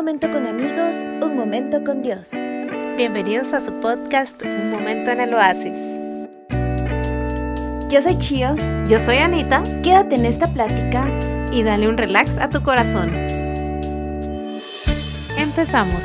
momento con amigos, un momento con Dios. Bienvenidos a su podcast Un momento en el oasis. Yo soy Chio. Yo soy Anita. Quédate en esta plática y dale un relax a tu corazón. Empezamos.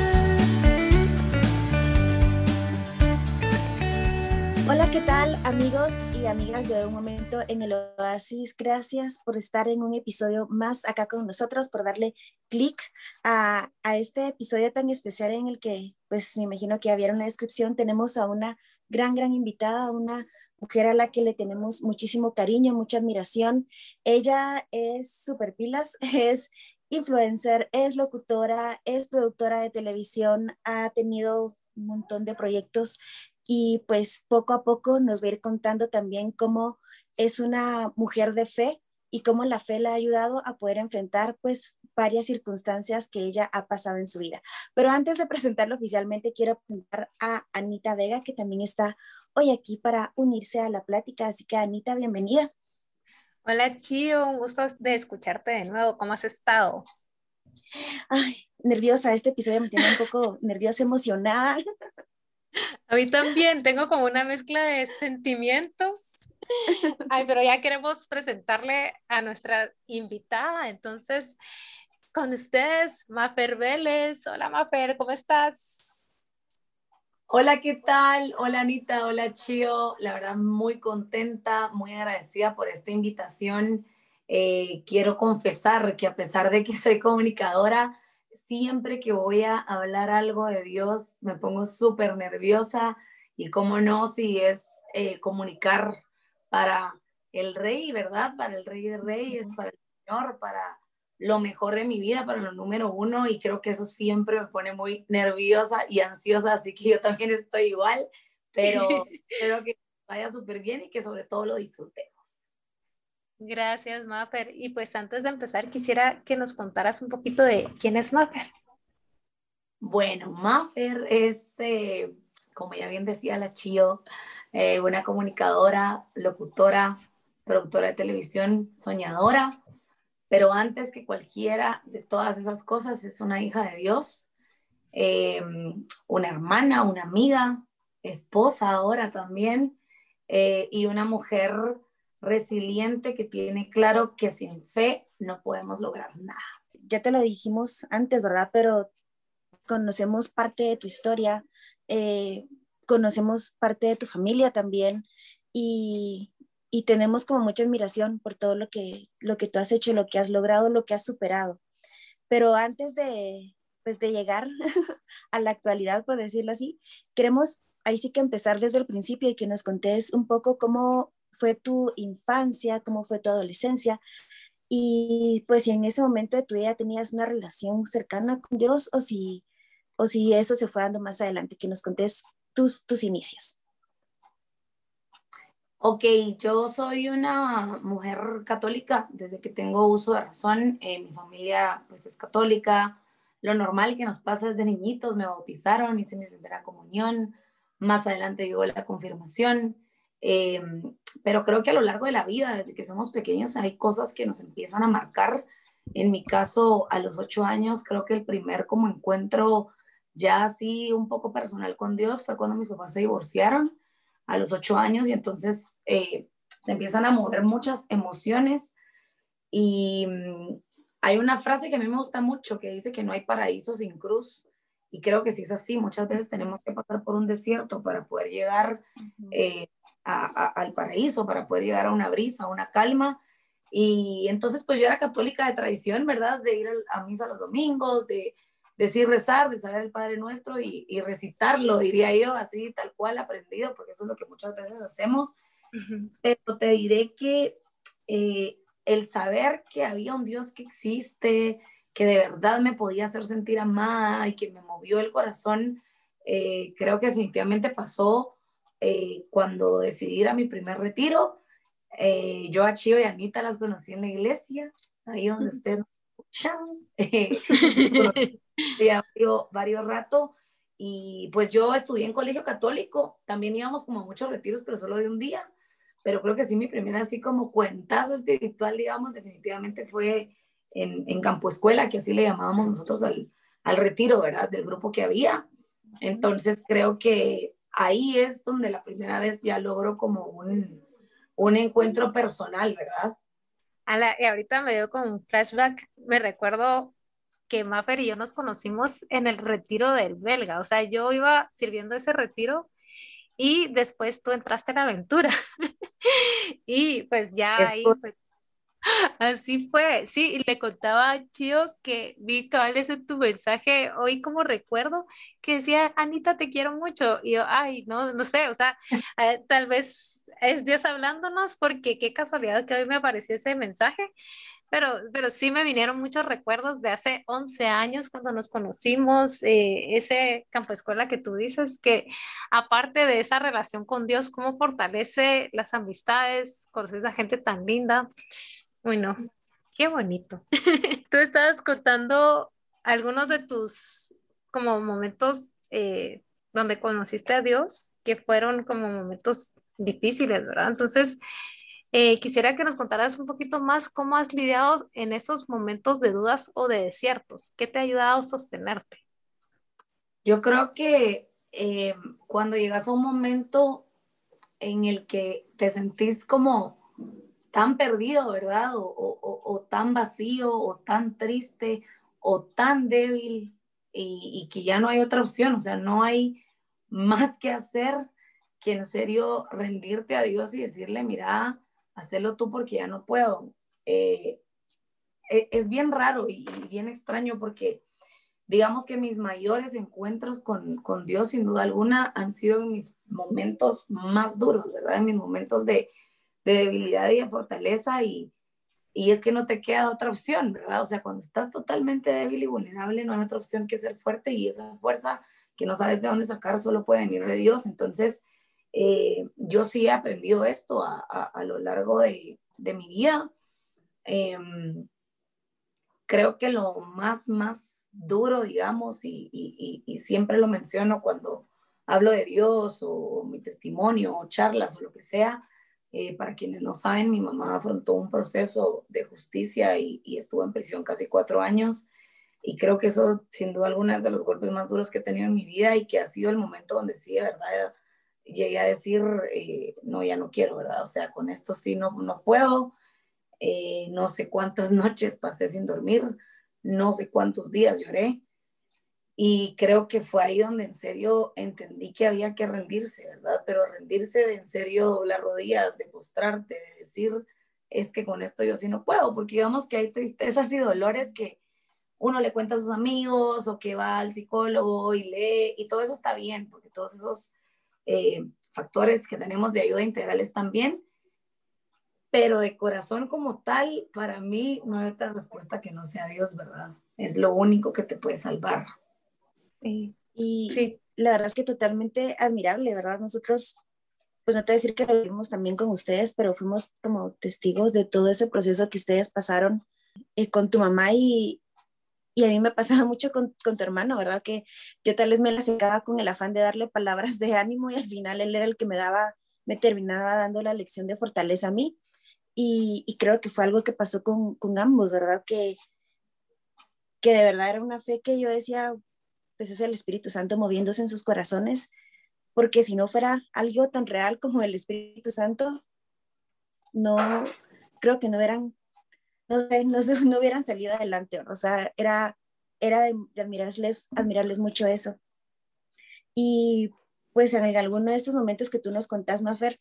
Hola, ¿qué tal amigos amigas de Un Momento en el Oasis? Gracias por estar en un episodio más acá con nosotros, por darle clic a, a, este episodio tan especial en el que, pues me imagino que ya vieron la descripción, tenemos a una gran, gran invitada, una mujer a la que le tenemos muchísimo cariño, mucha admiración. Ella es super pilas, es influencer, es locutora, es productora de televisión, ha tenido un montón de proyectos y pues poco a poco nos va a ir contando también cómo es una mujer de fe y cómo la fe la ha ayudado a poder enfrentar pues varias circunstancias que ella ha pasado en su vida. Pero antes de presentarlo oficialmente, quiero presentar a Anita Vega, que también está hoy aquí para unirse a la plática. Así que Anita, bienvenida. Hola Chio, un gusto de escucharte de nuevo. ¿Cómo has estado? Ay, nerviosa, este episodio me tiene un poco nerviosa, emocionada. A mí también, tengo como una mezcla de sentimientos. Ay, pero ya queremos presentarle a nuestra invitada. Entonces, con ustedes, Mafer Vélez. Hola, Mafer, ¿cómo estás? Hola, ¿qué tal? Hola, Anita. Hola, Chio. La verdad, muy contenta, muy agradecida por esta invitación. Eh, quiero confesar que a pesar de que soy comunicadora, siempre que voy a hablar algo de Dios me pongo súper nerviosa y cómo no, si es eh, comunicar para el rey, ¿verdad? Para el rey de reyes, para el Señor, para lo mejor de mi vida, para lo número uno y creo que eso siempre me pone muy nerviosa y ansiosa, así que yo también estoy igual, pero espero que vaya súper bien y que sobre todo lo disfrutemos. Gracias, Mapper. Y pues antes de empezar, quisiera que nos contaras un poquito de quién es Mapper. Bueno, Mapper es, eh, como ya bien decía la Chio, eh, una comunicadora, locutora, productora de televisión, soñadora, pero antes que cualquiera de todas esas cosas es una hija de Dios, eh, una hermana, una amiga, esposa ahora también, y una mujer resiliente que tiene claro que sin fe no podemos lograr nada. Ya te lo dijimos antes, ¿verdad? Pero conocemos parte de tu historia, eh, conocemos parte de tu familia también y, tenemos como mucha admiración por todo lo que, lo que tú has hecho, lo que has logrado, lo que has superado. Pero antes de, pues, de llegar a la actualidad, por decirlo así, queremos ahí sí que empezar desde el principio y que nos contés un poco cómo fue tu infancia, cómo fue tu adolescencia y pues si en ese momento de tu vida tenías una relación cercana con Dios o si, o si eso se fue dando más adelante, que nos contés tus, tus inicios. Ok, yo soy una mujer católica desde que tengo uso de razón. Eh, mi familia pues es católica. Lo normal que nos pasa desde niñitos, me bautizaron, hice mi primera comunión. Más adelante llegó la confirmación. Eh, pero creo que a lo largo de la vida, desde que somos pequeños, hay cosas que nos empiezan a marcar. En mi caso, a los ocho años, creo que el primer como encuentro ya así un poco personal con Dios fue cuando mis papás se divorciaron a los ocho años y entonces eh, se empiezan a mover muchas emociones. Y mm, hay una frase que a mí me gusta mucho que dice que no hay paraíso sin cruz y creo que sí es así, muchas veces tenemos que pasar por un desierto para poder llegar al paraíso, para poder llegar a una brisa, a una calma. Y entonces, pues yo era católica de tradición, ¿verdad? De ir a misa los domingos, de decir rezar, de saber el Padre Nuestro y, recitarlo, diría yo, así tal cual aprendido, porque eso es lo que muchas veces hacemos. Pero te diré que eh, el saber que había un Dios que existe, que de verdad me podía hacer sentir amada y que me movió el corazón, eh, creo que definitivamente pasó eh, cuando decidí ir a mi primer retiro, eh, yo a Chio y a Anita las conocí en la iglesia, ahí donde ustedes escuchan. ya varios, varios rato. Y pues yo estudié en colegio católico, también íbamos como a muchos retiros, pero solo de un día. Pero creo que sí, mi primera así como cuentazo espiritual, digamos, definitivamente fue en, en Campo Escuela, que así le llamábamos nosotros al, al retiro, ¿verdad? Del grupo que había. Entonces creo que ahí es donde la primera vez ya logro como un, un encuentro personal, ¿verdad? y ahorita me dio como un flashback, me recuerdo que Maffer y yo nos conocimos en el retiro del belga, o sea, yo iba sirviendo ese retiro y después tú entraste en la aventura. y pues ya ahí, pues, así fue. Sí, y le contaba a Chio que vi cabales en tu mensaje hoy como recuerdo que decía, Anita, te quiero mucho. Y yo, ay, no, no sé, o sea, eh, tal vez es Dios hablándonos porque qué casualidad que hoy me apareció ese mensaje. Pero, pero sí me vinieron muchos recuerdos de hace 11 años cuando nos conocimos, eh, ese campo escuela que tú dices, que aparte de esa relación con Dios, cómo fortalece las amistades, conoces a gente tan linda. Bueno, qué bonito. tú estabas contando algunos de tus como momentos eh, donde conociste a Dios, que fueron como momentos difíciles, ¿verdad? Entonces, eh, quisiera que nos contaras un poquito más cómo has lidiado en esos momentos de dudas o de desiertos. ¿Qué te ha ayudado a sostenerte? Yo creo que eh, cuando llegas a un momento en el que te sentís como tan perdido, ¿verdad? O, o, tan vacío, o tan triste, o tan débil, y, que ya no hay otra opción, o sea, no hay más que hacer que en serio rendirte a Dios y decirle, mira, hacerlo tú porque ya no puedo. Eh, e, es bien raro y, bien extraño porque digamos que mis mayores encuentros con, con, Dios, sin duda alguna, han sido en mis momentos más duros, ¿verdad? En mis momentos de, de debilidad y de fortaleza y, y, es que no te queda otra opción, ¿verdad? O sea, cuando estás totalmente débil y vulnerable, no hay otra opción que ser fuerte y esa fuerza que no sabes de dónde sacar solo puede venir de Dios. Entonces, eh, yo sí he aprendido esto a, a, lo largo de, de mi vida. Em, creo que lo más, más duro, digamos, y, y, y, siempre lo menciono cuando hablo de Dios o, mi testimonio o charlas o lo que sea, eh, para quienes no saben, mi mamá afrontó un proceso de justicia y, estuvo en prisión casi cuatro años. Y creo que eso, sin duda alguna, es de los golpes más duros que he tenido en mi vida y que ha sido el momento donde sí, de verdad, llegué a decir, eh, no, ya no quiero, ¿verdad? O sea, con esto sí no, no puedo. Eh, no sé cuántas noches pasé sin dormir, no sé cuántos días lloré. Y creo que fue ahí donde en serio entendí que había que rendirse, ¿verdad? Pero rendirse de en serio doblar rodillas, de postrarte, de decir, es que con esto yo sí no puedo, porque digamos que hay tristezas y dolores que uno le cuenta a sus amigos o que va al psicólogo y lee, y todo eso está bien, porque todos esos eh, factores que tenemos de ayuda integrales también, pero de corazón como tal, para mí no hay otra respuesta que no sea Dios, ¿verdad? Es lo único que te puede salvar. Sí, y sí. la verdad es que totalmente admirable, ¿verdad? Nosotros, pues no te voy a decir que lo vimos también con ustedes, pero fuimos como testigos de todo ese proceso que ustedes pasaron eh, con tu mamá y, y a mí me pasaba mucho con, con, tu hermano, ¿verdad? Que yo tal vez me la secaba con el afán de darle palabras de ánimo y al final él era el que me daba, me terminaba dando la lección de fortaleza a mí. Y, y creo que fue algo que pasó con, con, ambos, ¿verdad? Que, que de verdad era una fe que yo decía, pues es el Espíritu Santo moviéndose en sus corazones, porque si no fuera algo tan real como el Espíritu Santo, no, creo que no eran no, no, no hubieran salido adelante, o sea, era, era de, admirarles, admirarles mucho eso. Y pues en alguno de estos momentos que tú nos contás, Mafer,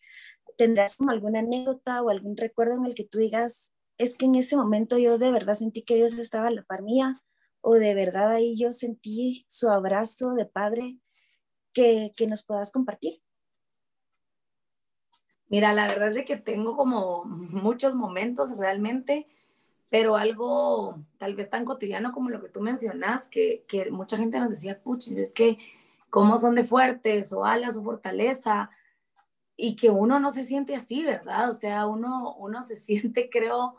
¿tendrás como alguna anécdota o algún recuerdo en el que tú digas, es que en ese momento yo de verdad sentí que Dios estaba a la par mía, o de verdad ahí yo sentí su abrazo de padre que, que nos puedas compartir? Mira, la verdad es que tengo como muchos momentos realmente pero algo tal vez tan cotidiano como lo que tú mencionas, que, que mucha gente nos decía, puchis, es que cómo son de fuertes o alas o fortaleza, y que uno no se siente así, ¿verdad? O sea, uno, uno se siente, creo,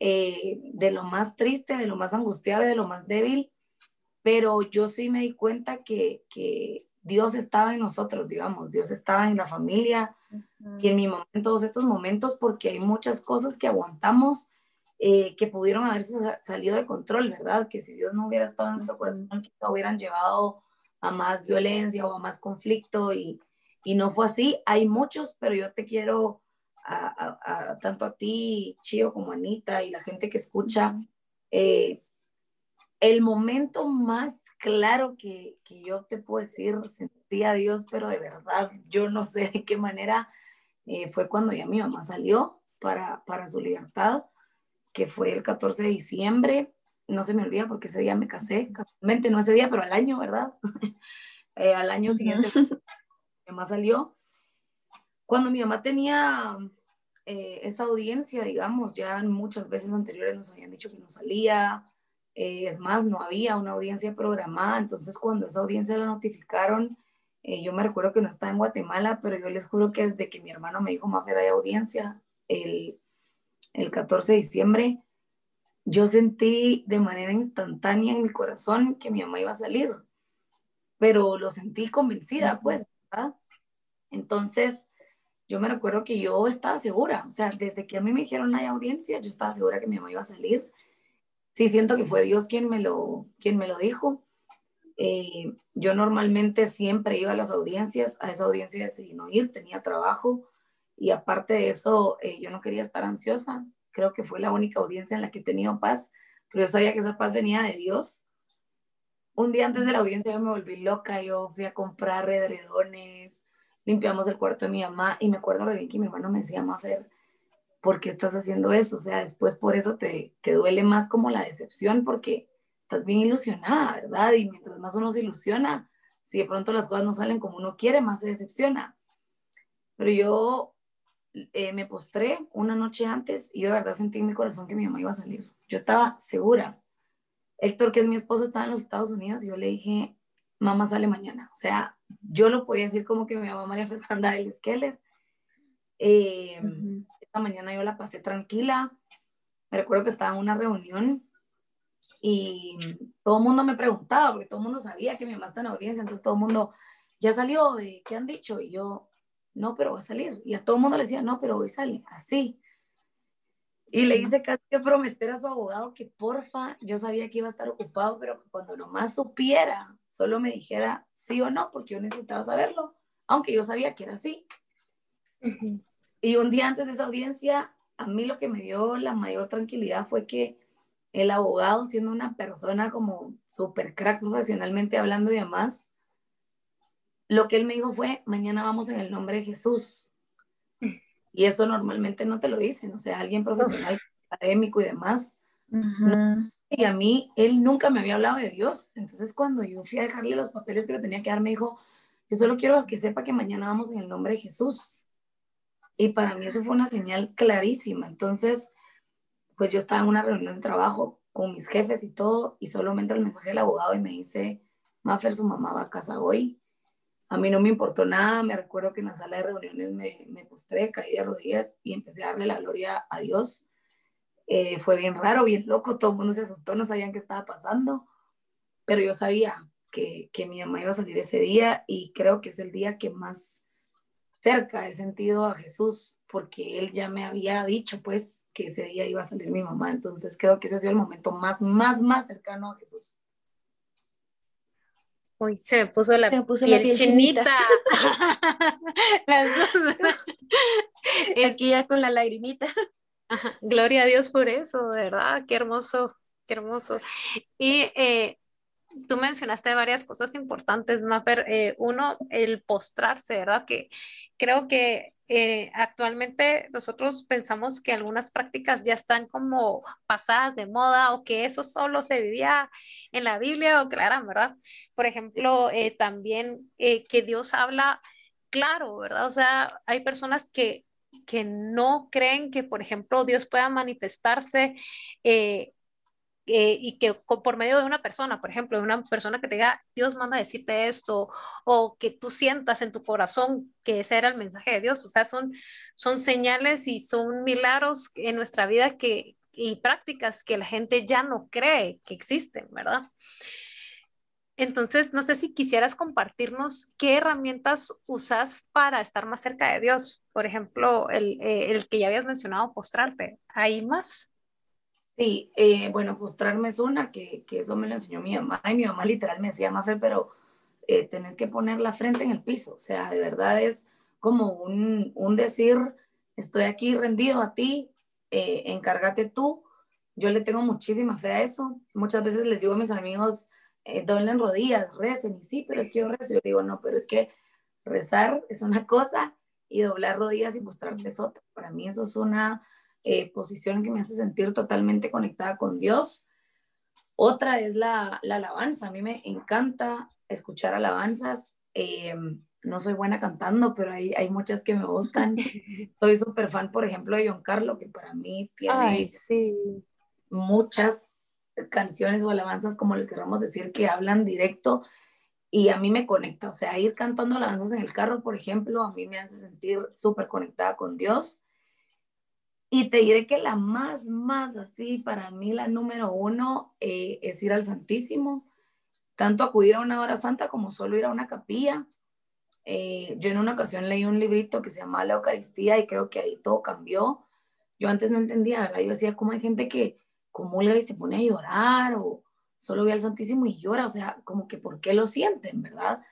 eh, de lo más triste, de lo más angustiado, de lo más débil, pero yo sí me di cuenta que, que Dios estaba en nosotros, digamos, Dios estaba en la familia y en mi momento, en todos estos momentos, porque hay muchas cosas que aguantamos eh, que pudieron haberse salido de control, ¿verdad? Que si Dios no hubiera estado en nuestro corazón, quizá hubieran llevado a más violencia o a más conflicto y, y no fue así. Hay muchos, pero yo te quiero a, tanto a ti, Chío, como a Anita y la gente que escucha. Eh, el momento más claro que, que, yo te puedo decir, sentí a Dios, pero de verdad, yo no sé de qué manera, eh, fue cuando ya mi mamá salió para, para su libertad, que fue el 14 de diciembre. No se me olvida porque ese día me casé, casualmente, no ese día, pero al año, ¿verdad? Eh, al año siguiente, mi mamá salió. Cuando mi mamá tenía eh, esa audiencia, digamos, ya muchas veces anteriores nos habían dicho que no salía, eh, es más, no había una audiencia programada, entonces cuando esa audiencia la notificaron, eh, yo me recuerdo que no estaba en Guatemala, pero yo les juro que desde que mi hermano me dijo, Mafer, hay audiencia, el, el 14 de diciembre, yo sentí de manera instantánea en mi corazón que mi mamá iba a salir, pero lo sentí convencida, pues, ¿verdad? Entonces, yo me recuerdo que yo estaba segura, o sea, desde que a mí me dijeron hay audiencia, yo estaba segura que mi mamá iba a salir sí siento que fue Dios quien me lo, quien me lo dijo. Eh, yo normalmente siempre iba a las audiencias, a esa audiencia decidí no ir, tenía trabajo y aparte de eso eh, yo no quería estar ansiosa, creo que fue la única audiencia en la que he tenido paz, pero yo sabía que esa paz venía de Dios. Un día antes de la audiencia yo me volví loca, yo fui a comprar redredones, limpiamos el cuarto de mi mamá y me acuerdo bien que mi hermano me decía, Mafer, ¿por qué estás haciendo eso? O sea, después por eso te, te duele más como la decepción porque estás bien ilusionada, ¿verdad? Y mientras más uno se ilusiona, si de pronto las cosas no salen como uno quiere, más se decepciona. Pero yo eh, me postré una noche antes y yo de verdad sentí en mi corazón que mi mamá iba a salir. Yo estaba segura. Héctor, que es mi esposo, estaba en los Estados Unidos y yo le dije, mamá sale mañana. O sea, yo lo podía decir como que mi mamá María Fernanda del Skeller. Eh, mañana yo la pasé tranquila. Me recuerdo que estaba en una reunión y todo el mundo me preguntaba, porque todo el mundo sabía que mi mamá está en audiencia, entonces todo el mundo, ¿ya salió? ¿De qué han dicho? Y yo, no, pero va a salir. Y a todo el mundo le decía, no, pero hoy sale, así. Y le hice casi que prometer a su abogado que porfa, yo sabía que iba a estar ocupado, pero cuando nomás supiera, solo me dijera sí o no, porque yo necesitaba saberlo, aunque yo sabía que era así. Y un día antes de esa audiencia, a mí lo que me dio la mayor tranquilidad fue que el abogado, siendo una persona como súper crack profesionalmente hablando y demás, lo que él me dijo fue, mañana vamos en el nombre de Jesús. Y eso normalmente no te lo dicen, o sea, alguien profesional, académico y demás. y a mí, él nunca me había hablado de Dios. Entonces, cuando yo fui a dejarle los papeles que le tenía que dar, me dijo, yo solo quiero que sepa que mañana vamos en el nombre de Jesús. Y para mí eso fue una señal clarísima. Entonces, pues yo estaba en una reunión de trabajo con mis jefes y todo, y solo me entra el mensaje del abogado y me dice, Maffer, su mamá va a casa hoy. A mí no me importó nada, me recuerdo que en la sala de reuniones me, me postré, caí de rodillas y empecé a darle la gloria a Dios. Eh, fue bien raro, bien loco, todo el mundo se asustó, no sabían qué estaba pasando, pero yo sabía que, que mi mamá iba a salir ese día y creo que es el día que más cerca he sentido a Jesús porque él ya me había dicho pues que ese día iba a salir mi mamá, entonces creo que ese ha sido el momento más, más, más cercano a Jesús. Uy, se me puso la, piel, chinita. Las dos. Aquí ya con la lagrimita. Gloria a Dios por eso, ¿verdad? Qué hermoso, qué hermoso. Y eh, tú mencionaste varias cosas importantes, Maffer. Eh, uno, el postrarse, ¿verdad? Que creo que eh, actualmente nosotros pensamos que algunas prácticas ya están como pasadas de moda o que eso solo se vivía en la Biblia o claro, ¿verdad? Por ejemplo, eh, también que Dios habla claro, ¿verdad? O sea, hay personas que que no creen que, por ejemplo, Dios pueda manifestarse eh, y que por medio de una persona, por ejemplo, de una persona que te diga, Dios manda a decirte esto, o que tú sientas en tu corazón que ese era el mensaje de Dios, o sea, son, son señales y son milagros en nuestra vida que, y prácticas que la gente ya no cree que existen, ¿verdad? Entonces, no sé si quisieras compartirnos qué herramientas usas para estar más cerca de Dios. Por ejemplo, el, eh, el que ya habías mencionado, postrarte. ¿Hay más? Sí, eh, bueno, postrarme es una, que, que, eso me lo enseñó mi mamá, y mi mamá literal me decía, Mafe, pero eh, tenés que poner la frente en el piso, o sea, de verdad es como un, un decir, estoy aquí rendido a ti, eh, encárgate tú, yo le tengo muchísima fe a eso, muchas veces les digo a mis amigos, eh, doblen rodillas, recen, y sí, pero es que yo rezo, yo digo, no, pero es que rezar es una cosa y doblar rodillas y mostrarte es otra, para mí eso es una eh, posición que me hace sentir totalmente conectada con Dios. Otra es la, la alabanza. A mí me encanta escuchar alabanzas. Eh, no soy buena cantando, pero hay, hay muchas que me gustan. soy súper fan, por ejemplo, de John Carlo, que para mí tiene sí. muchas canciones o alabanzas, como les queramos decir, que hablan directo y a mí me conecta. O sea, ir cantando alabanzas en el carro, por ejemplo, a mí me hace sentir súper conectada con Dios. Y te diré que la más, más así, para mí la número uno eh, es ir al Santísimo, tanto acudir a una hora santa como solo ir a una capilla. Eh, yo en una ocasión leí un librito que se llama La Eucaristía y creo que ahí todo cambió. Yo antes no entendía, ¿verdad? Yo decía, ¿cómo hay gente que comulga y se pone a llorar o solo ve al Santísimo y llora? O sea, como que ¿por qué lo sienten, verdad?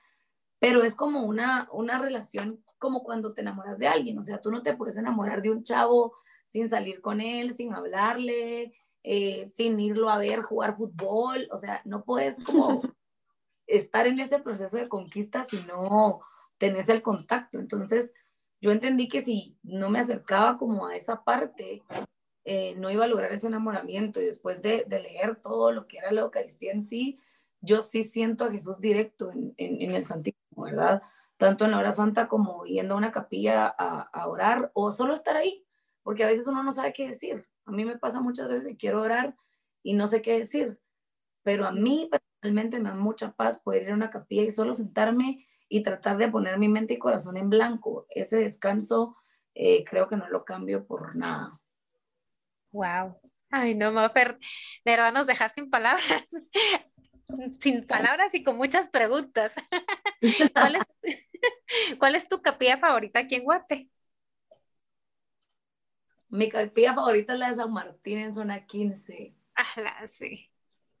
Pero es como una, una relación como cuando te enamoras de alguien, o sea, tú no te puedes enamorar de un chavo sin salir con él, sin hablarle, eh, sin irlo a ver jugar fútbol, o sea, no puedes como estar en ese proceso de conquista si no tenés el contacto. Entonces, yo entendí que si no me acercaba como a esa parte, eh, no iba a lograr ese enamoramiento. Y después de, leer todo lo que era la Eucaristía en sí, yo sí siento a Jesús directo en, el Santísimo, ¿verdad? Tanto en la hora santa como yendo a una capilla a, a orar o solo estar ahí porque a veces uno no sabe qué decir. A mí me pasa muchas veces que quiero orar y no sé qué decir, pero a mí personalmente me da mucha paz poder ir a una capilla y solo sentarme y tratar de poner mi mente y corazón en blanco. Ese descanso eh, creo que no lo cambio por nada. Wow. Ay, no, Mafer, de verdad nos dejas sin palabras, sin palabras y con muchas preguntas. ¿Cuál es, ¿Cuál es tu capilla favorita aquí en Guate? Mi capilla favorita es la de San Martín en zona 15. Ah, sí.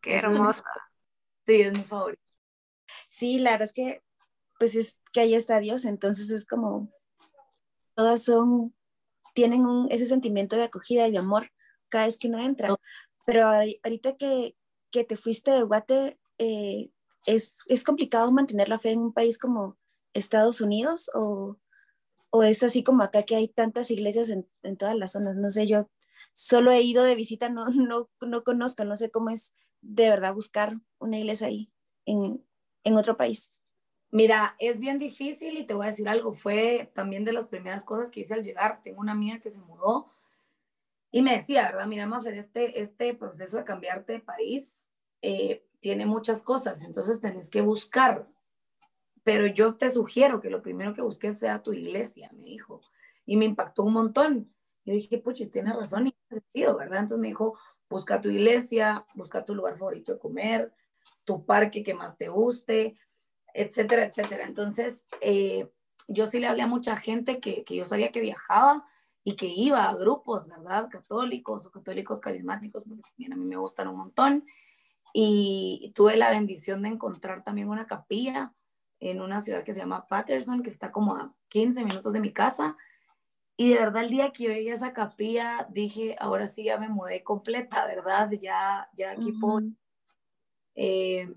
Qué hermosa. sí, es mi favorita. Sí, la verdad es que, pues es que ahí está Dios, entonces es como, todas son, tienen un, ese sentimiento de acogida y de amor cada vez que uno entra. Pero ahorita que, que te fuiste de Guate, eh, es, ¿es complicado mantener la fe en un país como Estados Unidos o, o es así como acá que hay tantas iglesias en, en todas las zonas, no sé, yo solo he ido de visita, no, no, no conozco, no sé cómo es de verdad buscar una iglesia ahí en, en otro país. Mira, es bien difícil y te voy a decir algo, fue también de las primeras cosas que hice al llegar. Tengo una amiga que se mudó y me decía, ¿verdad? Mira, Mafer, este, este proceso de cambiarte de país eh, tiene muchas cosas, entonces tenés que buscar pero yo te sugiero que lo primero que busques sea tu iglesia, me dijo. Y me impactó un montón. Yo dije, puchis, tiene razón y tiene sentido, ¿verdad? Entonces me dijo, busca tu iglesia, busca tu lugar favorito de comer, tu parque que más te guste, etcétera, etcétera. Entonces, eh, yo sí le hablé a mucha gente que, que yo sabía que viajaba y que iba a grupos, ¿verdad? Católicos o católicos carismáticos, pues también a mí me gustan un montón. Y tuve la bendición de encontrar también una capilla en una ciudad que se llama Patterson, que está como a 15 minutos de mi casa. Y de verdad el día que yo llegué a esa capilla dije, ahora sí ya me mudé completa, ¿verdad? Ya, ya aquí eh,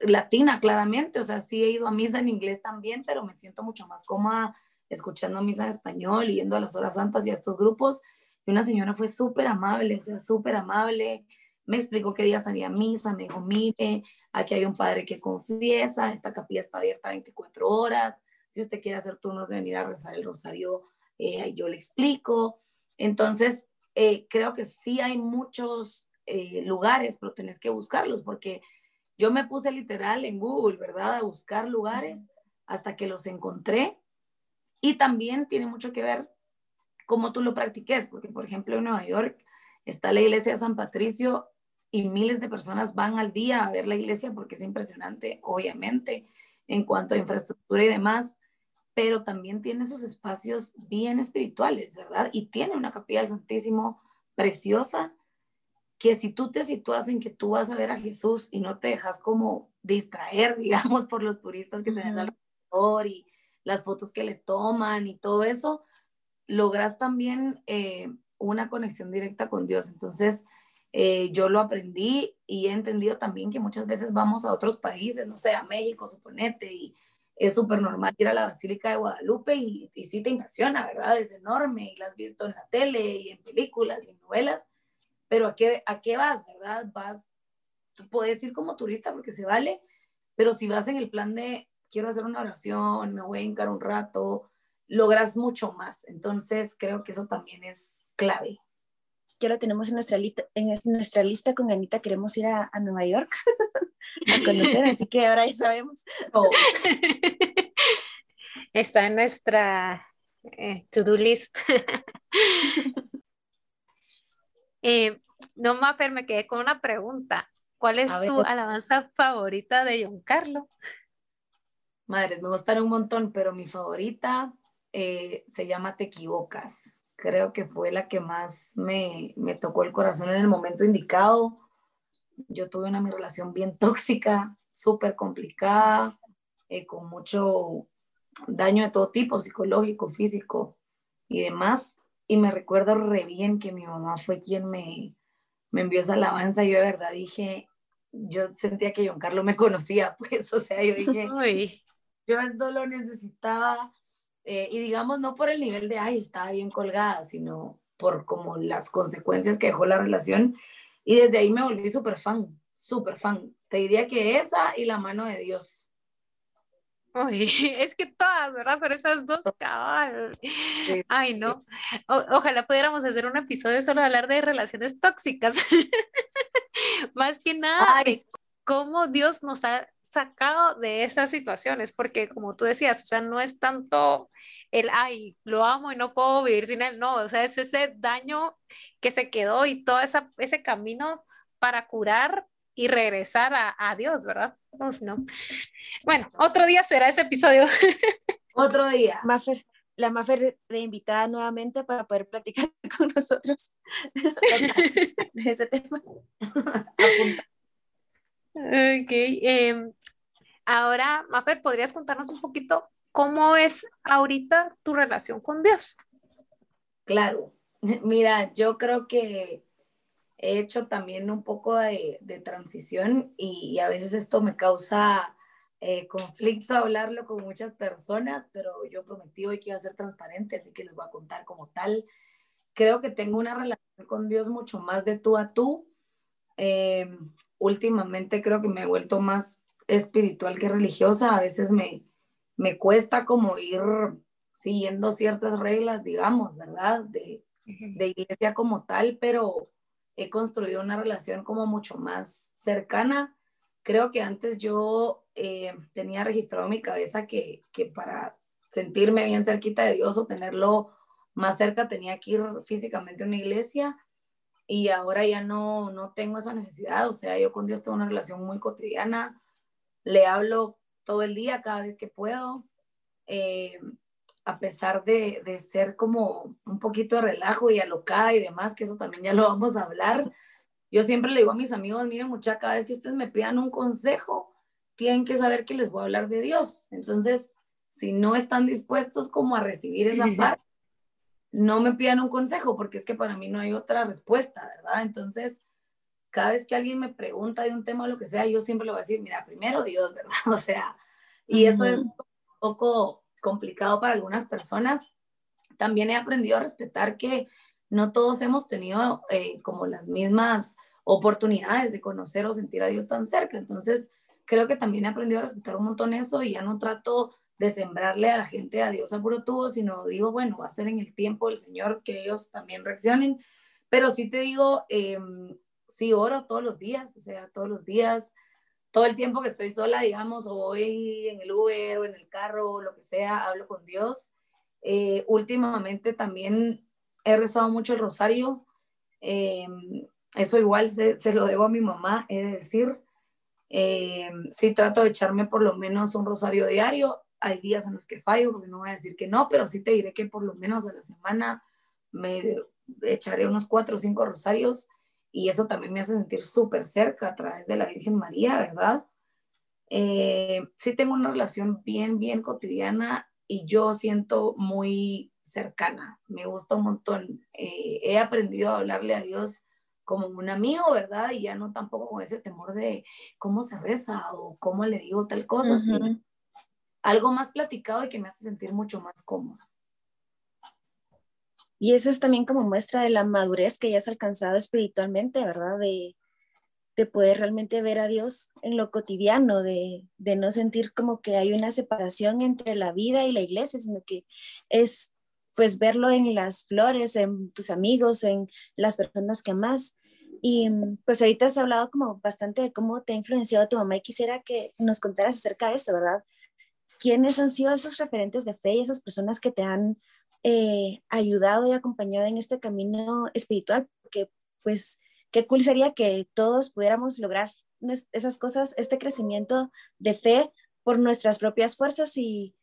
latina, claramente, o sea, sí he ido a misa en inglés también, pero me siento mucho más cómoda escuchando misa en español y yendo a las horas santas y a estos grupos. Y una señora fue súper amable, o sea, súper amable, me explicó qué días había misa, me dijo, mire, aquí hay un padre que confiesa, esta capilla está abierta 24 horas, si usted quiere hacer turnos de venir a rezar el rosario, eh, yo le explico. Entonces, eh, creo que sí hay muchos eh, lugares, pero tenés que buscarlos, porque yo me puse literal en Google, ¿verdad? A buscar lugares hasta que los encontré. Y también tiene mucho que ver cómo tú lo practiques, porque por ejemplo en Nueva York está la iglesia de San Patricio y miles de personas van al día a ver la iglesia porque es impresionante, obviamente, en cuanto a infraestructura y demás, pero también tiene sus espacios bien espirituales, ¿verdad? Y tiene una capilla del Santísimo preciosa que si tú te sitúas en que tú vas a ver a Jesús y no te dejas como distraer, digamos, por los turistas que tenés alrededor y las fotos que le toman y todo eso, logras también eh, una conexión directa con Dios. Entonces, eh, yo lo aprendí y he entendido también que muchas veces vamos a otros países, no sé, a México, suponete, y es súper normal ir a la Basílica de Guadalupe y, y sí te impresiona, ¿verdad? Es enorme y la has visto en la tele y en películas y novelas, pero ¿a qué, a qué vas, verdad? Vas, tú puedes ir como turista porque se vale, pero si vas en el plan de quiero hacer una oración, me voy a hincar un rato, logras mucho más. Entonces, creo que eso también es clave. Ya lo tenemos en nuestra, lista, en nuestra lista con Anita, queremos ir a, Nueva York a conocer, así que ahora ya sabemos. Oh. Está en nuestra eh, to-do list. eh, no, Mafer, me quedé con una pregunta. ¿Cuál es tu alabanza favorita de John Carlos? Madres, me gustan un montón, pero mi favorita eh, se llama Te equivocas. Creo que fue la que más me, me tocó el corazón en el momento indicado. Yo tuve una mi relación bien tóxica, súper complicada, eh, con mucho daño de todo tipo, psicológico, físico y demás. Y me recuerdo re bien que mi mamá fue quien me, me envió esa alabanza. Y yo de verdad dije, yo sentía que John Carlos me conocía, pues, o sea, yo dije, yo esto lo necesitaba, eh, y digamos, no por el nivel de, ay, estaba bien colgada, sino por como las consecuencias que dejó la relación. Y desde ahí me volví súper fan, súper fan. Te diría que esa y la mano de Dios. Uy, es que todas, ¿verdad? Pero esas dos cabal. Ay, no. ojalá pudiéramos hacer un episodio solo hablar de relaciones tóxicas. Más que nada de cómo Dios nos ha sacado de esas situaciones, porque como tú decías, o sea, no es tanto el, ay, lo amo y no puedo vivir sin él, no, o sea, es ese daño que se quedó y todo esa, ese camino para curar y regresar a, a Dios, ¿verdad? Uf, no. Bueno, otro día será ese episodio. Otro día. Maffer, la Maffer de invitada nuevamente para poder platicar con nosotros de ese tema. ok, em, Ahora, Mafer, ¿podrías contarnos un poquito cómo es ahorita tu relación con Dios? Claro, mira, yo creo que he hecho también un poco de, transición y, a veces esto me causa eh, conflicto hablarlo con muchas personas, pero yo prometí hoy que iba a ser transparente, así que les voy a contar como tal. Creo que tengo una relación con Dios mucho más de tú a tú. Eh, últimamente creo que me he vuelto más espiritual que religiosa. A veces me, me cuesta como ir siguiendo ciertas reglas, digamos, ¿verdad? De, de iglesia como tal, pero he construido una relación como mucho más cercana. Creo que antes yo eh, tenía registrado en mi cabeza que, que para sentirme bien cerquita de Dios o tenerlo más cerca tenía que ir físicamente a una iglesia y ahora ya no, no tengo esa necesidad, o sea, yo con Dios tengo una relación muy cotidiana, le hablo todo el día, cada vez que puedo, eh, a pesar de, de, ser como un poquito de relajo y alocada y demás, que eso también ya lo vamos a hablar. Yo siempre le digo a mis amigos, miren mucha, cada vez que ustedes me pidan un consejo, tienen que saber que les voy a hablar de Dios. Entonces, si no están dispuestos como a recibir esa parte, no me pidan un consejo, porque es que para mí no hay otra respuesta, ¿verdad? Entonces, cada vez que alguien me pregunta de un tema o lo que sea, yo siempre le voy a decir, mira, primero Dios, ¿verdad? O sea, y eso es un poco complicado para algunas personas. También he aprendido a respetar que no todos hemos tenido eh, como las mismas oportunidades de conocer o sentir a Dios tan cerca. Entonces, creo que también he aprendido a respetar un montón eso y ya no trato de sembrarle a la gente a Dios a puro tubo, sino digo, bueno, va a ser en el tiempo del Señor que ellos también reaccionen. Pero sí te digo, eh, sí oro todos los días, o sea, todos los días, todo el tiempo que estoy sola, digamos, o voy en el Uber o en el carro lo que sea, hablo con Dios. Eh, últimamente también he rezado mucho el rosario. Eh, eso igual se, se, lo debo a mi mamá, he de decir. Eh, sí trato de echarme por lo menos un rosario diario. Hay días en los que fallo, porque no voy a decir que no, pero sí te diré que por lo menos a la semana me echaré unos cuatro o cinco rosarios y eso también me hace sentir súper cerca a través de la Virgen María, ¿verdad? Eh, sí tengo una relación bien, bien cotidiana y yo siento muy cercana, me gusta un montón. Eh, he aprendido a hablarle a Dios como un amigo, ¿verdad? Y ya no tampoco con ese temor de cómo se reza o cómo le digo tal cosa, sino algo más platicado y que me hace sentir mucho más cómodo. Y eso es también como muestra de la madurez que ya has alcanzado espiritualmente, ¿verdad? De, de poder realmente ver a Dios en lo cotidiano, de, de, no sentir como que hay una separación entre la vida y la iglesia, sino que es pues verlo en las flores, en tus amigos, en las personas que amas. Y pues ahorita has hablado como bastante de cómo te ha influenciado tu mamá y quisiera que nos contaras acerca de eso, ¿verdad? ¿Quiénes han sido esos referentes de fe y esas personas que te han eh, ayudado y acompañado en este camino espiritual, porque pues qué cool sería que todos pudiéramos lograr esas cosas, este crecimiento de fe por nuestras propias fuerzas y,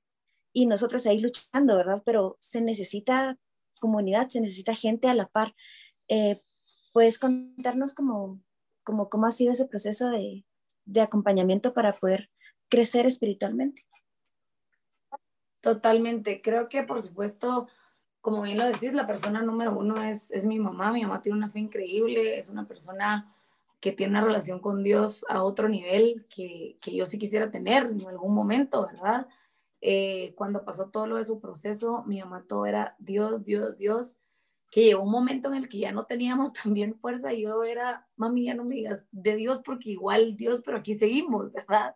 y nosotros ahí luchando, ¿verdad? Pero se necesita comunidad, se necesita gente a la par. Eh, ¿Puedes contarnos cómo, cómo, cómo ha sido ese proceso de, de acompañamiento para poder crecer espiritualmente? Totalmente. Creo que, por supuesto, como bien lo decís, la persona número uno es, es mi mamá. Mi mamá tiene una fe increíble, es una persona que tiene una relación con Dios a otro nivel que, que yo sí quisiera tener en algún momento, ¿verdad? Eh, cuando pasó todo lo de su proceso, mi mamá todo era Dios, Dios, Dios, que llegó un momento en el que ya no teníamos también fuerza y yo era, mami, ya no me digas de Dios porque igual Dios, pero aquí seguimos, ¿verdad?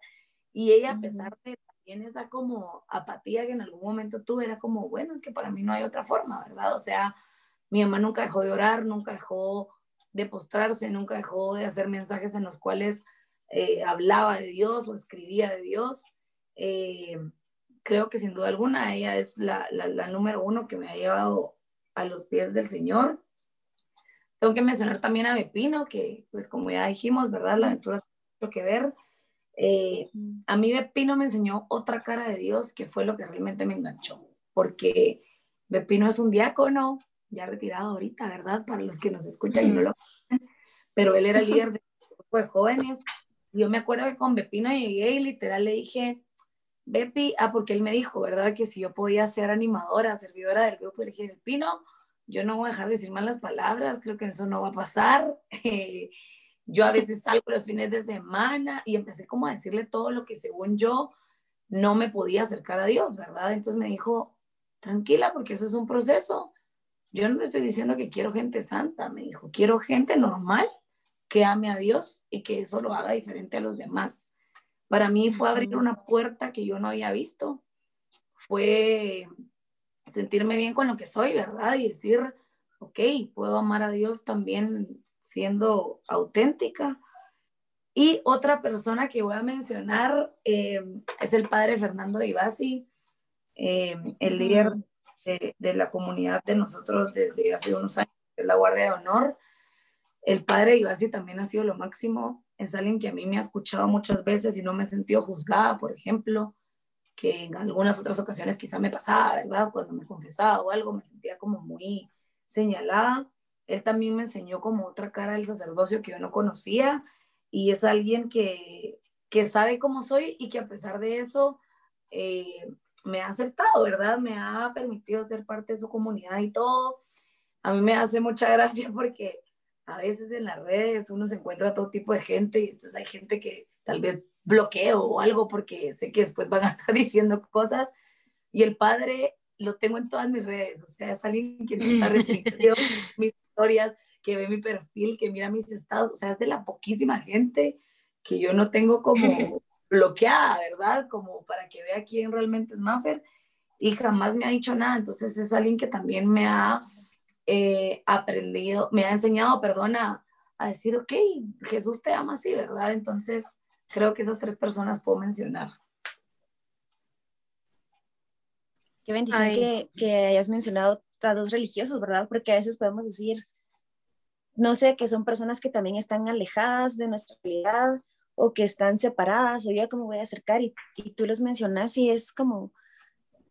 Y ella, a pesar de también esa como apatía que en algún momento tuve, era como, bueno, es que para mí no hay otra forma, ¿verdad? O sea, mi mamá nunca dejó de orar, nunca dejó de postrarse, nunca dejó de hacer mensajes en los cuales eh, hablaba de Dios o escribía de Dios. Eh, creo que sin duda alguna ella es la, la, número uno que me ha llevado a los pies del Señor. Tengo que mencionar también a Bepino, que pues como ya dijimos, ¿verdad? La aventura tiene que ver. Eh, a mí Bepino me enseñó otra cara de Dios que fue lo que realmente me enganchó, porque Bepino es un diácono, ya retirado ahorita, ¿verdad? Para los que nos escuchan y no lo pero él era líder de un grupo de jóvenes. Yo me acuerdo que con Bepino llegué y literal le dije, Bepi, ah, porque él me dijo, ¿verdad? Que si yo podía ser animadora, servidora del grupo, le dije, Pino, yo no voy a dejar de decir malas palabras, creo que eso no va a pasar. yo a veces salgo los fines de semana y empecé como a decirle todo lo que según yo no me podía acercar a Dios, ¿verdad? Entonces me dijo, tranquila, porque eso es un proceso. Yo no le estoy diciendo que quiero gente santa, me dijo, quiero gente normal que ame a Dios y que eso lo haga diferente a los demás. Para mí fue abrir una puerta que yo no había visto. Fue sentirme bien con lo que soy, ¿verdad? Y decir, ok, puedo amar a Dios también siendo auténtica. Y otra persona que voy a mencionar eh, es el padre Fernando Ibasi, eh, el líder de, de, la comunidad de nosotros desde hace unos años, es la Guardia de Honor. El padre Ibasi también ha sido lo máximo es alguien que a mí me ha escuchado muchas veces y no me he sentido juzgada, por ejemplo, que en algunas otras ocasiones quizá me pasaba, ¿verdad? Cuando me confesaba o algo, me sentía como muy señalada. Él también me enseñó como otra cara del sacerdocio que yo no conocía y es alguien que, que sabe cómo soy y que a pesar de eso eh, me ha aceptado, ¿verdad? Me ha permitido ser parte de su comunidad y todo. A mí me hace mucha gracia porque a veces en las redes uno se encuentra todo tipo de gente y entonces hay gente que tal vez bloqueo o algo porque sé que después van a estar diciendo cosas y el padre lo tengo en todas mis redes, o sea, es alguien que está repitiendo mis historias, que ve mi perfil, que mira mis estados, o sea, es de la poquísima gente que yo no tengo como bloqueada, ¿verdad? Como para que vea quién realmente es Maffer y jamás me ha dicho nada, entonces es alguien que también me ha eh, aprendido, me ha enseñado, perdona, a decir, ok, Jesús te ama así, ¿verdad? Entonces, creo que esas tres personas puedo mencionar. Qué bendición que, que, hayas mencionado a dos religiosos, ¿verdad? Porque a veces podemos decir, no sé, que son personas que también están alejadas de nuestra realidad o que están separadas o yo cómo voy a acercar y, y tú los mencionas y es como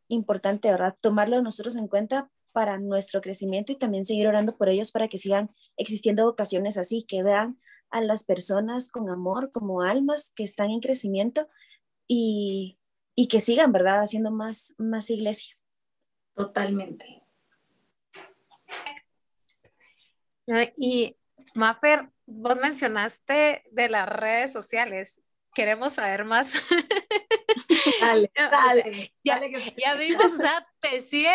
importante, ¿verdad? Tomarlo nosotros en cuenta para nuestro crecimiento y también seguir orando por ellos para que sigan existiendo vocaciones así, que vean a las personas con amor como almas que están en crecimiento y, y que sigan, ¿verdad?, haciendo más, más iglesia. Totalmente. Y Maffer, vos mencionaste de las redes sociales. Queremos saber más. Dale, dale. ya, ya vimos, o sea, te sigue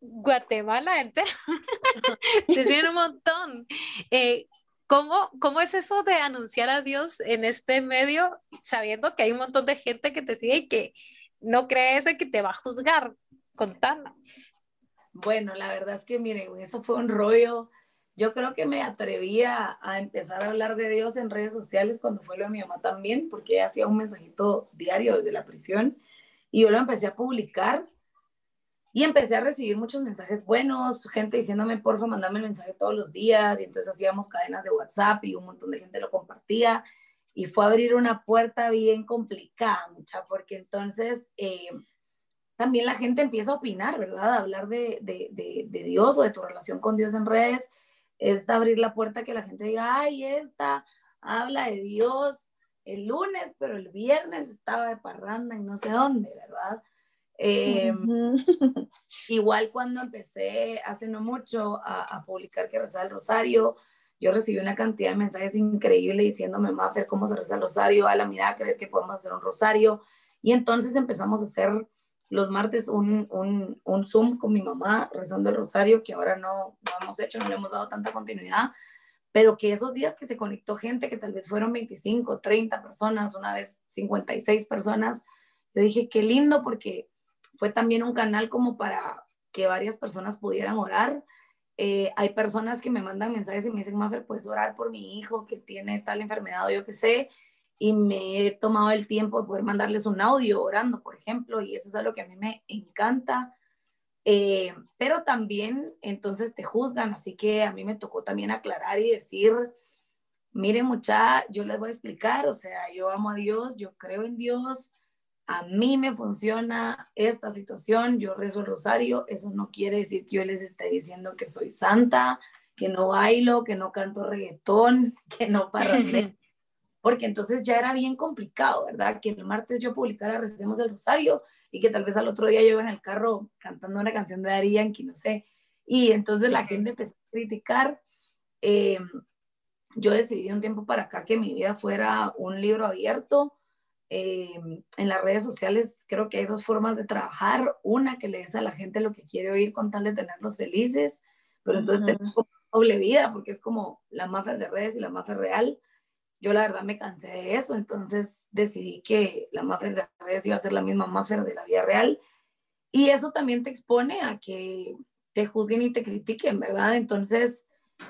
Guatemala entera. te siguen un montón. Eh, ¿cómo, ¿Cómo es eso de anunciar a Dios en este medio, sabiendo que hay un montón de gente que te sigue y que no crees que te va a juzgar? Contanos. Bueno, la verdad es que miren, eso fue un rollo yo creo que me atreví a, empezar a hablar de Dios en redes sociales cuando fue lo de mi mamá también, porque ella hacía un mensajito diario desde la prisión y yo lo empecé a publicar y empecé a recibir muchos mensajes buenos, gente diciéndome, porfa, mandame el mensaje todos los días y entonces hacíamos cadenas de WhatsApp y un montón de gente lo compartía y fue a abrir una puerta bien complicada, mucha, porque entonces... Eh, también la gente empieza a opinar, ¿verdad? A hablar de, de, de, Dios o de tu relación con Dios en redes es abrir la puerta que la gente diga, ay, esta habla de Dios el lunes, pero el viernes estaba de parranda en no sé dónde, ¿verdad? Em, igual cuando empecé hace no mucho a, publicar que rezaba el rosario, yo recibí una cantidad de mensajes increíbles diciéndome, Mafer, ¿cómo se reza el rosario? A la mirada, ¿crees que podemos hacer un rosario? Y entonces empezamos a hacer los martes un, un, un, Zoom con mi mamá rezando el rosario, que ahora no, no hemos hecho, no le hemos dado tanta continuidad, pero que esos días que se conectó gente, que tal vez fueron 25, 30 personas, una vez 56 personas, yo dije, qué lindo, porque fue también un canal como para que varias personas pudieran orar. Eh, hay personas que me mandan mensajes y me dicen, Mafer, puedes orar por mi hijo que tiene tal enfermedad o yo qué sé, y me he tomado el tiempo de poder mandarles un audio orando, por ejemplo, y eso es algo que a mí me encanta. Eh, pero también entonces te juzgan, así que a mí me tocó también aclarar y decir, miren mucha, yo les voy a explicar, o sea, yo amo a Dios, yo creo en Dios, a mí me funciona esta situación, yo rezo el rosario, eso no quiere decir que yo les esté diciendo que soy santa, que no bailo, que no canto reggaetón, que no parrandeo porque entonces ya era bien complicado, ¿verdad? Que el martes yo publicara Recemos el Rosario y que tal vez al otro día yo iba en el carro cantando una canción de Ari Yankee, no sé. Y entonces la gente empezó a criticar. Eh, yo decidí un tiempo para acá que mi vida fuera un libro abierto. Eh, en las redes sociales creo que hay dos formas de trabajar. Una que le des a la gente lo que quiere oír con tal de tenerlos felices, pero entonces tenemos doble vida porque es como la mafia de redes y la mafia real yo la verdad me cansé de eso, entonces decidí que la Maffer de redes iba a ser la misma Maffer de la vida real. Y eso también te expone a que te juzguen y te critiquen, ¿verdad? Entonces,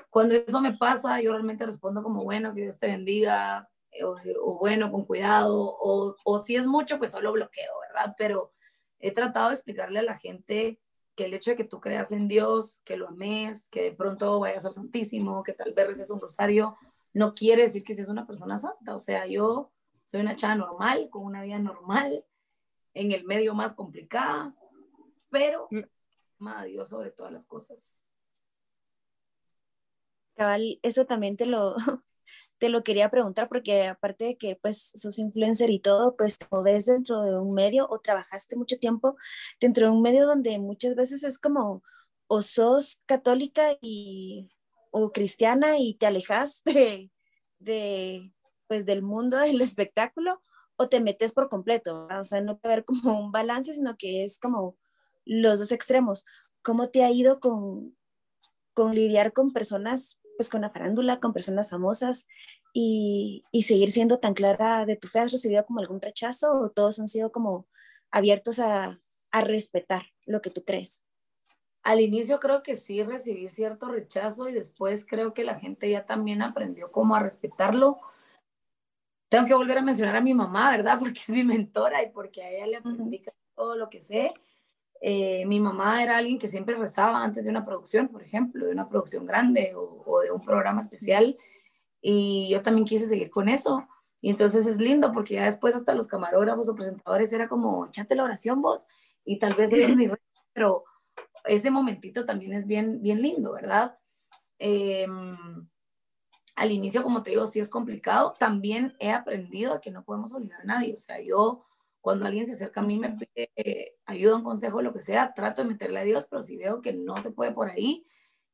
cuando eso me pasa, yo realmente respondo como, bueno, que Dios te bendiga, eh, o, bueno, con cuidado, o, o si es mucho, pues solo bloqueo, ¿verdad? Pero he tratado de explicarle a la gente que el hecho de que tú creas en Dios, que lo ames, que de pronto vayas al Santísimo, que tal vez es un rosario, no quiere decir que seas una persona santa. O sea, yo soy una chava normal, con una vida normal, en el medio más complicada, pero mm. ama a Dios sobre todas las cosas. Cabal, eso también te lo, te lo quería preguntar porque aparte de que pues sos influencer y todo, pues te ves dentro de un medio o trabajaste mucho tiempo dentro de un medio donde muchas veces es como o sos católica y o cristiana y te alejas de, pues, del mundo del espectáculo o te metes por completo. O sea, no puede haber como un balance, sino que es como los dos extremos. ¿Cómo te ha ido con, con lidiar con personas, pues con la farándula, con personas famosas y, y seguir siendo tan clara de tu fe? ¿Has recibido como algún rechazo o todos han sido como abiertos a, a respetar lo que tú crees? Al inicio creo que sí recibí cierto rechazo y después creo que la gente ya también aprendió cómo a respetarlo. Tengo que volver a mencionar a mi mamá, ¿verdad? Porque es mi mentora y porque a ella le aprendí todo lo que sé. Eh, mi mamá era alguien que siempre rezaba antes de una producción, por ejemplo, de una producción grande o, o, de un programa especial. Y yo también quise seguir con eso. Y entonces es lindo porque ya después hasta los camarógrafos o presentadores era como, échate la oración vos. Y tal vez ellos mi pero ese momentito también es bien, bien lindo, ¿verdad? Em, al inicio, como te digo, sí es complicado. También he aprendido a que no podemos obligar a nadie. O sea, yo cuando alguien se acerca a mí, me pide eh, ayuda, un consejo, lo que sea, trato de meterle a Dios, pero si veo que no se puede por ahí,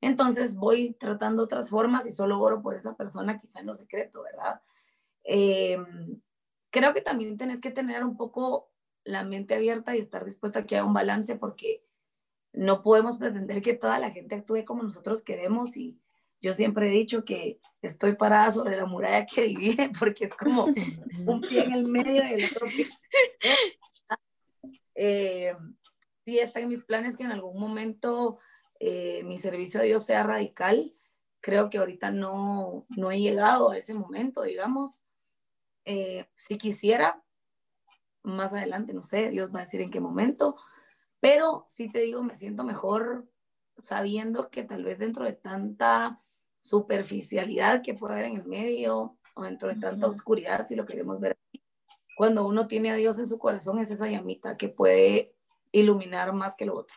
entonces voy tratando otras formas y solo oro por esa persona, quizá en lo secreto, ¿verdad? Em, creo que también tenés que tener un poco la mente abierta y estar dispuesta a que haya un balance porque no podemos pretender que toda la gente actúe como nosotros queremos y yo siempre he dicho que estoy parada sobre la muralla que divide porque es como un pie en el medio y el otro pie. Eh, sí está en mis planes que en algún momento eh, mi servicio a Dios sea radical. Creo que ahorita no, no he llegado a ese momento, digamos. Eh, si quisiera, más adelante, no sé, Dios va a decir en qué momento, pero sí te digo, me siento mejor sabiendo que tal vez dentro de tanta superficialidad que puede haber en el medio o dentro de tanta oscuridad, si lo queremos ver, cuando uno tiene a Dios en su corazón es esa llamita que puede iluminar más que lo otro.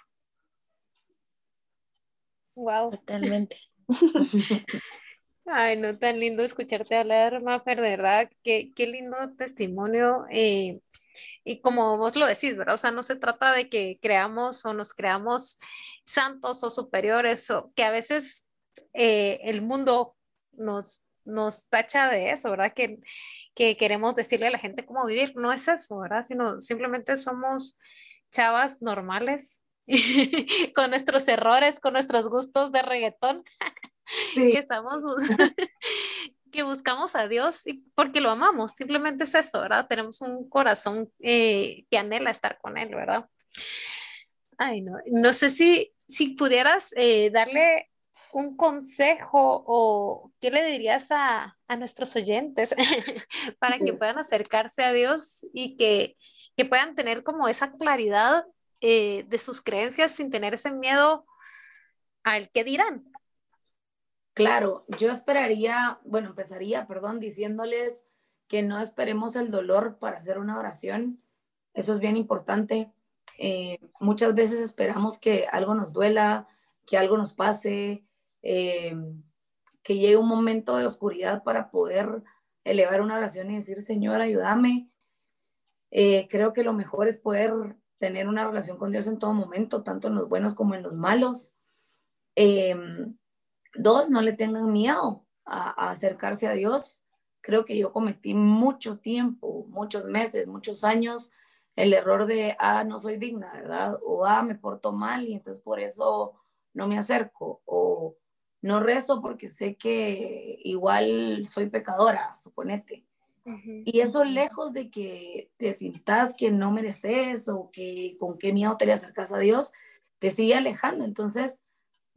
Wow. Totalmente. Ay, no, tan lindo escucharte hablar, Mafer, de verdad, qué, qué lindo testimonio. Eh, y como vos lo decís, ¿verdad? O sea, no se trata de que creamos o nos creamos santos o superiores, o que a veces eh, el mundo nos, nos tacha de eso, ¿verdad? Que, que queremos decirle a la gente cómo vivir. No es eso, ¿verdad? Sino simplemente somos chavas normales con nuestros errores, con nuestros gustos de reggaetón, que estamos, que buscamos a Dios y porque lo amamos, simplemente es eso, ¿verdad? Tenemos un corazón eh, que anhela estar con Él, ¿verdad? Ay, no, no sé si, si pudieras eh, darle un consejo o qué le dirías a, a nuestros oyentes para que puedan acercarse a Dios y que, que puedan tener como esa claridad eh, de sus creencias sin tener ese miedo al que dirán. Claro, yo esperaría, bueno, empezaría, perdón, diciéndoles que no esperemos el dolor para hacer una oración. Eso es bien importante. Eh, muchas veces esperamos que algo nos duela, que algo nos pase, eh, que llegue un momento de oscuridad para poder elevar una oración y decir, Señor, ayúdame. creo que lo mejor es poder tener una relación con Dios en todo momento, tanto en los buenos como en los malos. Dos, no le tengan miedo a, acercarse a Dios. Creo que yo cometí mucho tiempo, muchos meses, muchos años, el error de, ah, no soy digna, ¿verdad? O, ah, me porto mal y entonces por eso no me acerco. O no rezo porque sé que igual soy pecadora, suponete. Y eso lejos de que te sientas que no mereces o que con qué miedo te le acercas a Dios, te sigue alejando. Entonces,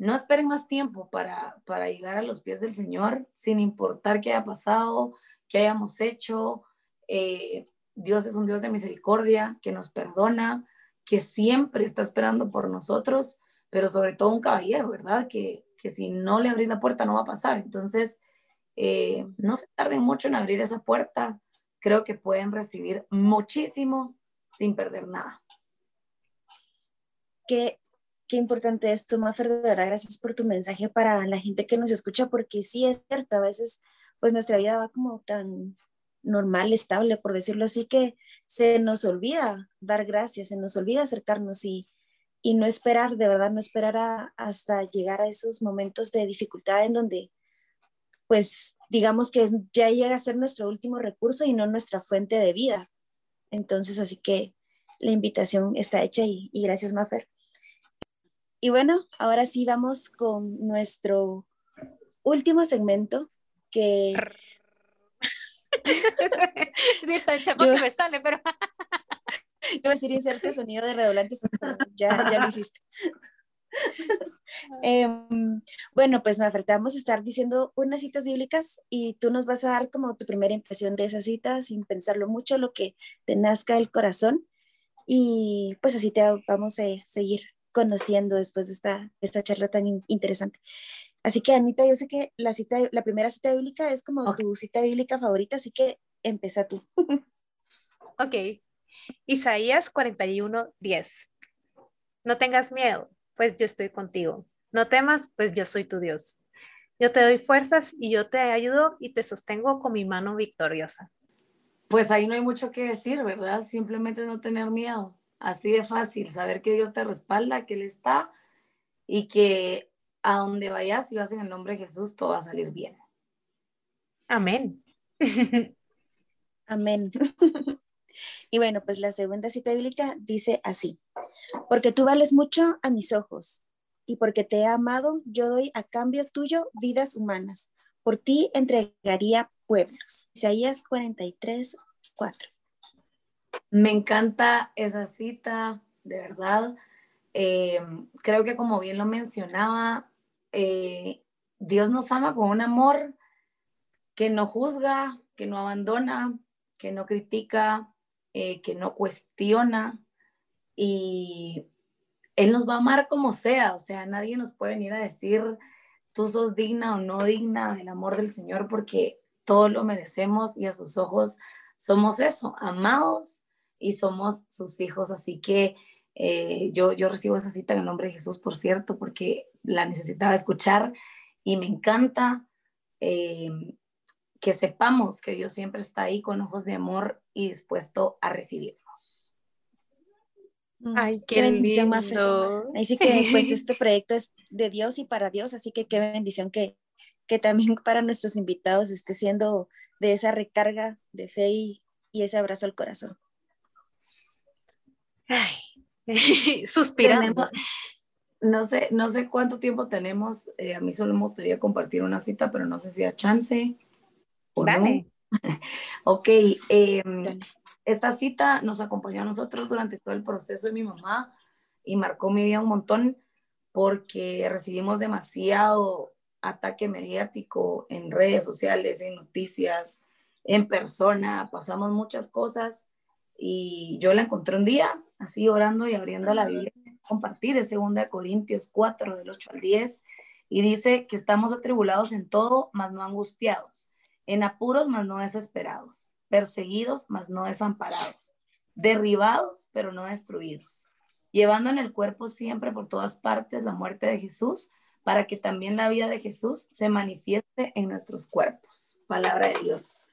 no esperen más tiempo para, para llegar a los pies del Señor, sin importar qué haya pasado, qué hayamos hecho. Eh, Dios es un Dios de misericordia, que nos perdona, que siempre está esperando por nosotros, pero sobre todo un caballero, ¿verdad? Que, que si no le abrís la puerta no va a pasar. Entonces, eh, no se tarden mucho en abrir esa puerta. Creo que pueden recibir muchísimo sin perder nada. Qué, qué importante es tu, Mafer, de verdad, gracias por tu mensaje para la gente que nos escucha, porque sí es cierto, a veces pues nuestra vida va como tan normal, estable, por decirlo así, que se nos olvida dar gracias, se nos olvida acercarnos y, y no esperar, de verdad, no esperar hasta llegar a esos momentos de dificultad en donde pues digamos que ya llega a ser nuestro último recurso y no nuestra fuente de vida. Entonces, así que la invitación está hecha y, gracias, Mafer. Y bueno, ahora sí vamos con nuestro último segmento que... sí, está el chapo que me sale, pero... Yo voy a decir inserte sonido de redoblantes, ya, ya lo hiciste. Em, bueno, pues me vamos a estar diciendo unas citas bíblicas y tú nos vas a dar como tu primera impresión de esas citas sin pensarlo mucho, lo que te nazca el corazón. Y pues así te vamos a seguir conociendo después de esta, esta charla tan interesante. Así que Anita, yo sé que la, cita, la primera cita bíblica es como tu cita bíblica favorita, así que empieza tú. ok. Isaías 41, 10. No tengas miedo pues yo estoy contigo. No temas, pues yo soy tu Dios. Yo te doy fuerzas y yo te ayudo y te sostengo con mi mano victoriosa. Pues ahí no hay mucho que decir, ¿verdad? Simplemente no tener miedo. Así de fácil, saber que Dios te respalda, que Él está y que a donde vayas, y vas en el nombre de Jesús, todo va a salir bien. Amén. Amén. y bueno, pues la segunda cita bíblica dice así, porque tú vales mucho a mis ojos y porque te he amado, yo doy a cambio tuyo vidas humanas. Por ti entregaría pueblos. Isaías 43, 4. Me encanta esa cita, de verdad. Eh, creo que como bien lo mencionaba, eh, Dios nos ama con un amor que no juzga, que no abandona, que no critica, eh, que no cuestiona y Él nos va a amar como sea, o sea, nadie nos puede venir a decir tú sos digna o no digna del amor del Señor porque todo lo merecemos y a sus ojos somos eso, amados y somos sus hijos, así que eh, yo, yo recibo esa cita en el nombre de Jesús, por cierto, porque la necesitaba escuchar y me encanta eh, que sepamos que Dios siempre está ahí con ojos de amor y dispuesto a recibirnos. Mm, Ay, qué, bendición, lindo. Así que pues este proyecto es de Dios y para Dios, así que qué bendición que, que también para nuestros invitados esté siendo de esa recarga de fe y, y ese abrazo al corazón. Ay, Suspirando. no sé, no sé cuánto tiempo tenemos. Eh, a mí solo me gustaría compartir una cita, pero no sé si a chance. O Dale. ok. Em, esta cita nos acompañó a nosotros durante todo el proceso de mi mamá y marcó mi vida un montón porque recibimos demasiado ataque mediático en redes sociales, en noticias, en persona, pasamos muchas cosas y yo la encontré un día, así orando y abriendo la Biblia, compartir de 2 Corintios 4, del 8 al 10, y dice que estamos atribulados en todo, mas no angustiados, en apuros, mas no desesperados, perseguidos, mas no desamparados, derribados, pero no destruidos, llevando en el cuerpo siempre por todas partes la muerte de Jesús, para que también la vida de Jesús se manifieste en nuestros cuerpos. Palabra de Dios.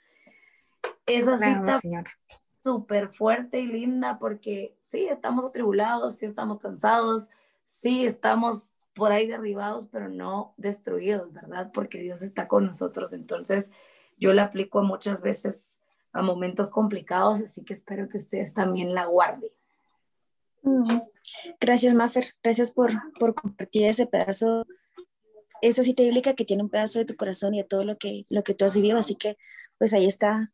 Esa cita Señor súper fuerte y linda porque sí, estamos atribulados, sí estamos cansados, sí estamos por ahí derribados, pero no destruidos, ¿verdad? Porque Dios está con nosotros. Entonces, yo la aplico muchas veces a momentos complicados, así que espero que ustedes también la guarden. Gracias, Maffer. Gracias por, por compartir ese pedazo, esa cita bíblica que tiene un pedazo de tu corazón y de todo lo que, lo que tú has vivido. Así que, pues ahí está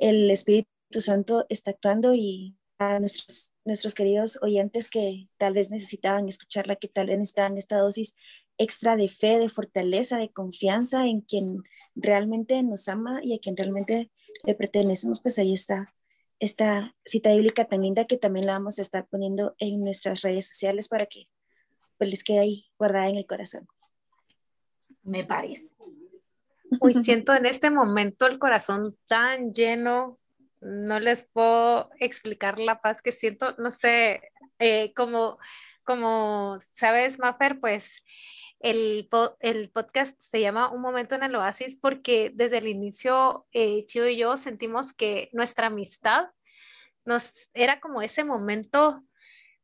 el Espíritu tu Santo está actuando y a nuestros, nuestros queridos oyentes que tal vez necesitaban escucharla, que tal vez necesitaban esta dosis extra de fe, de fortaleza, de confianza en quien realmente nos ama y a quien realmente le pertenecemos, pues ahí está esta cita bíblica tan linda que también la vamos a estar poniendo en nuestras redes sociales para que pues les quede ahí guardada en el corazón. Me parece. Hoy siento en este momento el corazón tan lleno no les puedo explicar la paz que siento, no sé, eh, como, sabes, Maffer, pues el, el, podcast se llama Un momento en el oasis porque desde el inicio eh, y yo sentimos que nuestra amistad nos era como ese momento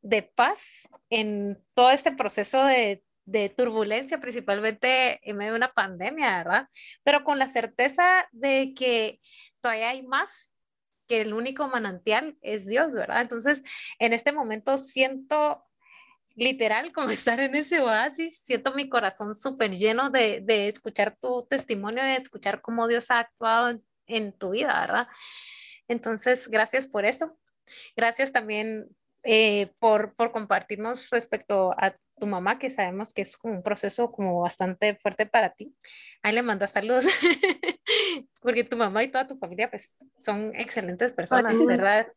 de paz en todo este proceso de, de turbulencia, principalmente en medio de una pandemia, ¿verdad? Pero con la certeza de que todavía hay más que el único manantial es Dios, ¿verdad? Entonces, en este momento siento literal como estar en ese oasis, siento mi corazón súper lleno de, de, escuchar tu testimonio, de escuchar cómo Dios ha actuado en, tu vida, ¿verdad? Entonces, gracias por eso. Gracias también eh, por, por compartirnos respecto a tu mamá, que sabemos que es un proceso como bastante fuerte para ti. Ahí le mandas saludos. porque tu mamá y toda tu familia pues son excelentes personas, ¿verdad?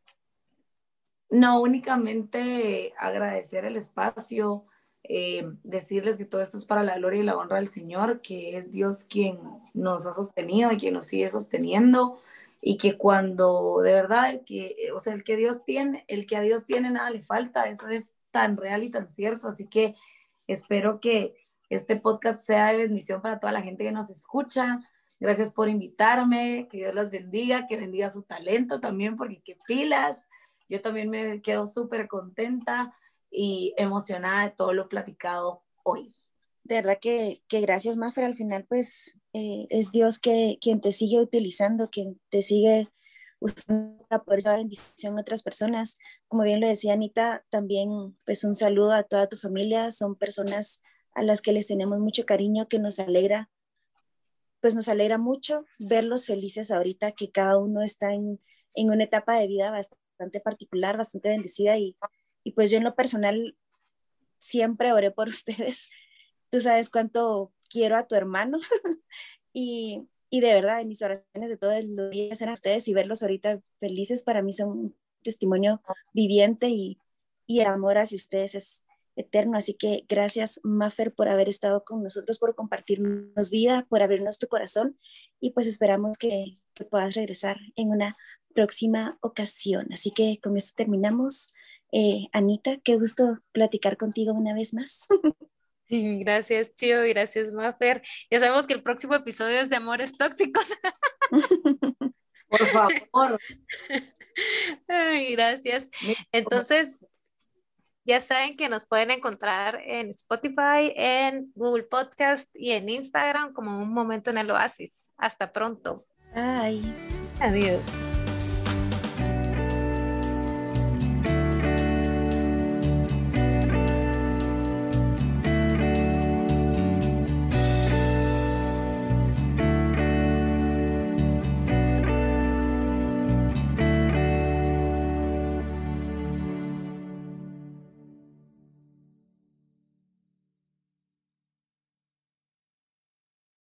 No, únicamente agradecer el espacio, eh, decirles que todo esto es para la gloria y la honra del Señor, que es Dios quien nos ha sostenido y quien nos sigue sosteniendo y que cuando de verdad el que, o sea, el que Dios tiene, el que a Dios tiene nada le falta, eso es tan real y tan cierto, así que Espero que este podcast sea de bendición para toda la gente que nos escucha. Gracias por invitarme, que Dios las bendiga, que bendiga su talento también, porque qué pilas. Yo también me quedo súper contenta y emocionada de todo lo platicado hoy. De verdad que, que gracias, Mafer. Al final, pues eh, es Dios quien te sigue utilizando, quien te sigue usando poder llevar bendición a otras personas. Como bien lo decía Anita, también pues un saludo a toda tu familia. Son personas a las que les tenemos mucho cariño, que nos alegra pues nos alegra mucho verlos felices ahorita que cada uno está en, en una etapa de vida bastante particular, bastante bendecida y, y pues yo en lo personal siempre oré por ustedes. Tú sabes cuánto quiero a tu hermano y, y, de verdad, mis oraciones de todos los días eran ustedes y verlos ahorita felices para mí son un testimonio viviente y, y el amor hacia ustedes es, eterno. Así que gracias, Maffer, por haber estado con nosotros, por compartirnos vida, por abrirnos tu corazón y pues esperamos que, puedas regresar en una próxima ocasión. Así que con esto terminamos. Eh, Anita, qué gusto platicar contigo una vez más. Gracias, Chio, gracias, Maffer. Ya sabemos que el próximo episodio es de amores tóxicos. Por favor. Ay, gracias. Entonces, ya saben que nos pueden encontrar en Spotify, en Google Podcast y en Instagram como un momento en el oasis. Hasta pronto. Bye. Adiós.